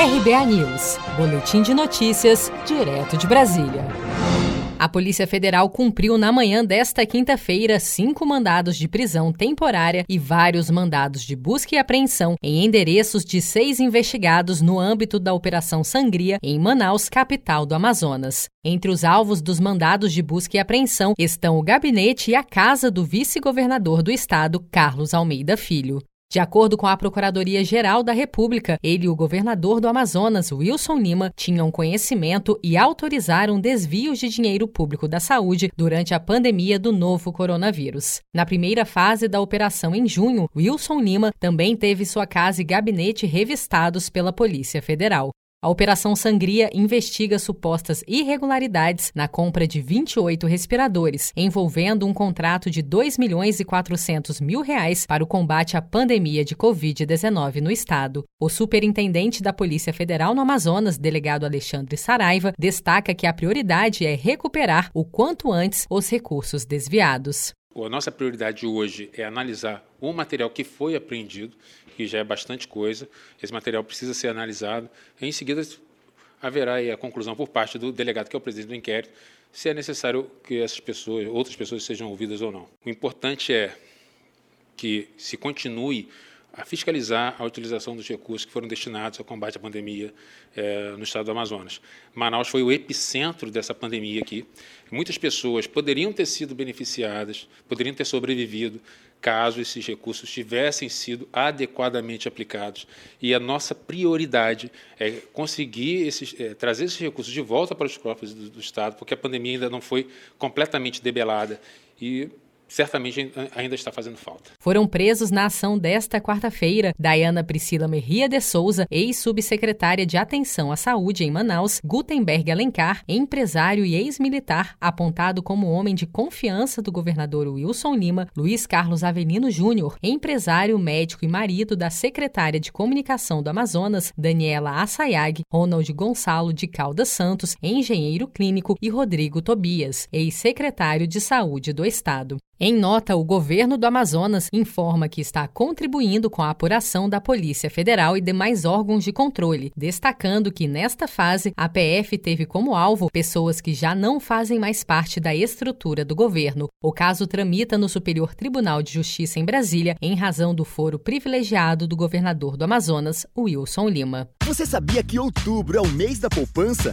RBA News, Boletim de Notícias, direto de Brasília. A Polícia Federal cumpriu na manhã desta quinta-feira cinco mandados de prisão temporária e vários mandados de busca e apreensão em endereços de seis investigados no âmbito da Operação Sangria em Manaus, capital do Amazonas. Entre os alvos dos mandados de busca e apreensão estão o gabinete e a casa do vice-governador do estado, Carlos Almeida Filho. De acordo com a Procuradoria-Geral da República, ele e o governador do Amazonas, Wilson Lima, tinham conhecimento e autorizaram desvios de dinheiro público da saúde durante a pandemia do novo coronavírus. Na primeira fase da operação em junho, Wilson Lima também teve sua casa e gabinete revistados pela Polícia Federal. A Operação Sangria investiga supostas irregularidades na compra de 28 respiradores, envolvendo um contrato de 2 milhões e 400 mil reais para o combate à pandemia de Covid-19 no estado. O superintendente da Polícia Federal no Amazonas, delegado Alexandre Saraiva, destaca que a prioridade é recuperar o quanto antes os recursos desviados. A nossa prioridade hoje é analisar o material que foi apreendido, que já é bastante coisa. Esse material precisa ser analisado. Em seguida, haverá a conclusão por parte do delegado, que é o presidente do inquérito, se é necessário que essas pessoas, outras pessoas sejam ouvidas ou não. O importante é que se continue a fiscalizar a utilização dos recursos que foram destinados ao combate à pandemia é, no estado do Amazonas. Manaus foi o epicentro dessa pandemia aqui. Muitas pessoas poderiam ter sido beneficiadas, poderiam ter sobrevivido caso esses recursos tivessem sido adequadamente aplicados. E a nossa prioridade é conseguir esses, é, trazer esses recursos de volta para os cofres do, do Estado, porque a pandemia ainda não foi completamente debelada. E certamente ainda está fazendo falta. Foram presos na ação desta quarta-feira Diana Priscila Merria de Souza, ex-subsecretária de Atenção à Saúde em Manaus, Gutenberg Alencar, empresário e ex-militar, apontado como homem de confiança do governador Wilson Lima, Luiz Carlos Avelino Júnior, empresário, médico e marido da secretária de Comunicação do Amazonas, Daniela Assayag, Ronald Gonçalo de Caldas Santos, engenheiro clínico, e Rodrigo Tobias, ex-secretário de Saúde do Estado. Em nota, o governo do Amazonas informa que está contribuindo com a apuração da Polícia Federal e demais órgãos de controle, destacando que nesta fase a PF teve como alvo pessoas que já não fazem mais parte da estrutura do governo. O caso tramita no Superior Tribunal de Justiça em Brasília em razão do foro privilegiado do governador do Amazonas, Wilson Lima. Você sabia que outubro é o mês da poupança?